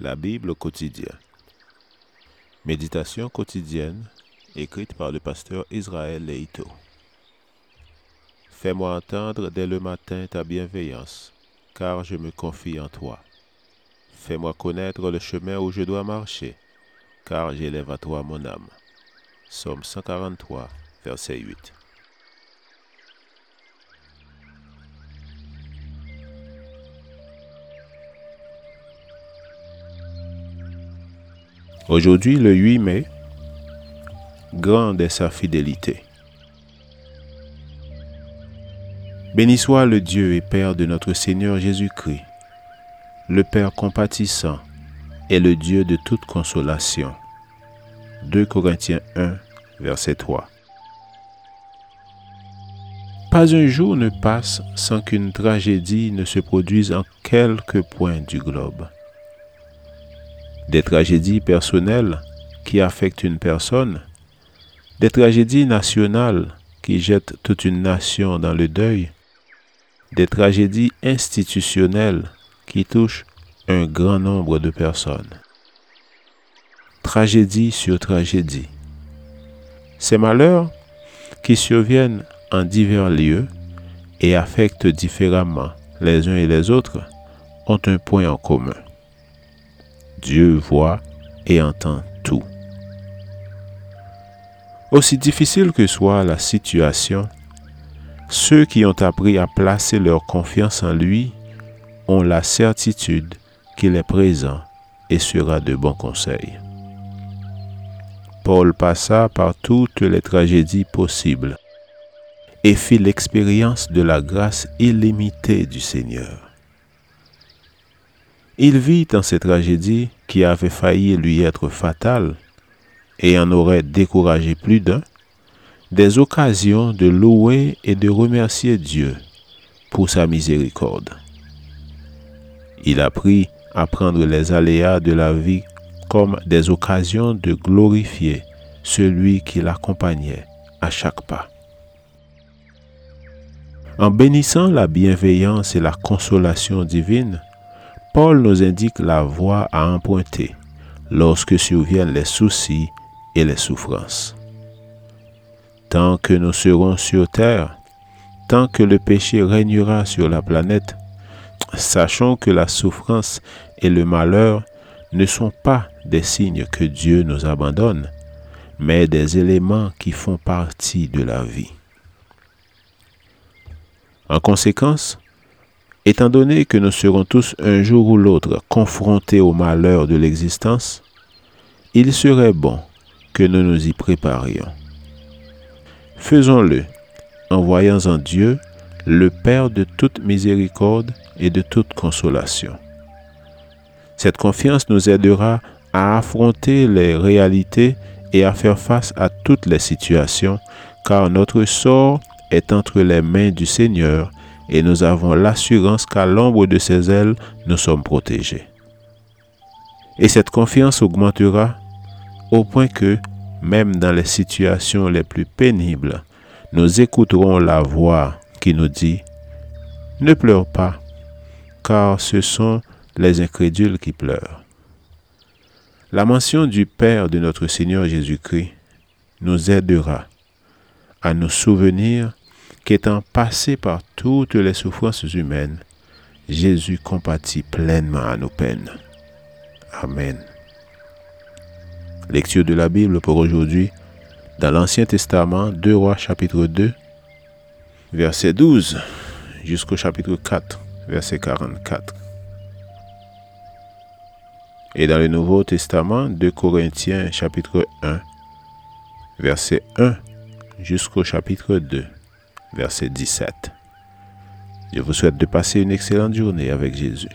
La Bible au quotidien. Méditation quotidienne écrite par le pasteur Israël Leito. Fais-moi entendre dès le matin ta bienveillance, car je me confie en toi. Fais-moi connaître le chemin où je dois marcher, car j'élève à toi mon âme. Somme 143, verset 8. Aujourd'hui, le 8 mai, grande est sa fidélité. Béni soit le Dieu et Père de notre Seigneur Jésus-Christ, le Père compatissant et le Dieu de toute consolation. 2 Corinthiens 1, verset 3. Pas un jour ne passe sans qu'une tragédie ne se produise en quelque point du globe des tragédies personnelles qui affectent une personne, des tragédies nationales qui jettent toute une nation dans le deuil, des tragédies institutionnelles qui touchent un grand nombre de personnes. Tragédie sur tragédie. Ces malheurs qui surviennent en divers lieux et affectent différemment les uns et les autres ont un point en commun. Dieu voit et entend tout. Aussi difficile que soit la situation, ceux qui ont appris à placer leur confiance en lui ont la certitude qu'il est présent et sera de bons conseils. Paul passa par toutes les tragédies possibles et fit l'expérience de la grâce illimitée du Seigneur. Il vit dans ces tragédies qui avaient failli lui être fatales et en aurait découragé plus d'un, des occasions de louer et de remercier Dieu pour sa miséricorde. Il apprit à prendre les aléas de la vie comme des occasions de glorifier celui qui l'accompagnait à chaque pas. En bénissant la bienveillance et la consolation divine, Paul nous indique la voie à emprunter lorsque surviennent les soucis et les souffrances. Tant que nous serons sur terre, tant que le péché régnera sur la planète, sachons que la souffrance et le malheur ne sont pas des signes que Dieu nous abandonne, mais des éléments qui font partie de la vie. En conséquence, Étant donné que nous serons tous un jour ou l'autre confrontés au malheur de l'existence, il serait bon que nous nous y préparions. Faisons-le en voyant en Dieu le Père de toute miséricorde et de toute consolation. Cette confiance nous aidera à affronter les réalités et à faire face à toutes les situations, car notre sort est entre les mains du Seigneur et nous avons l'assurance qu'à l'ombre de ses ailes, nous sommes protégés. Et cette confiance augmentera au point que, même dans les situations les plus pénibles, nous écouterons la voix qui nous dit, Ne pleure pas, car ce sont les incrédules qui pleurent. La mention du Père de notre Seigneur Jésus-Christ nous aidera à nous souvenir qu'étant passé par toutes les souffrances humaines, Jésus compatit pleinement à nos peines. Amen. Lecture de la Bible pour aujourd'hui dans l'Ancien Testament, 2 Rois chapitre 2, verset 12 jusqu'au chapitre 4, verset 44. Et dans le Nouveau Testament, 2 Corinthiens chapitre 1, verset 1 jusqu'au chapitre 2, verset 17. Je vous souhaite de passer une excellente journée avec Jésus.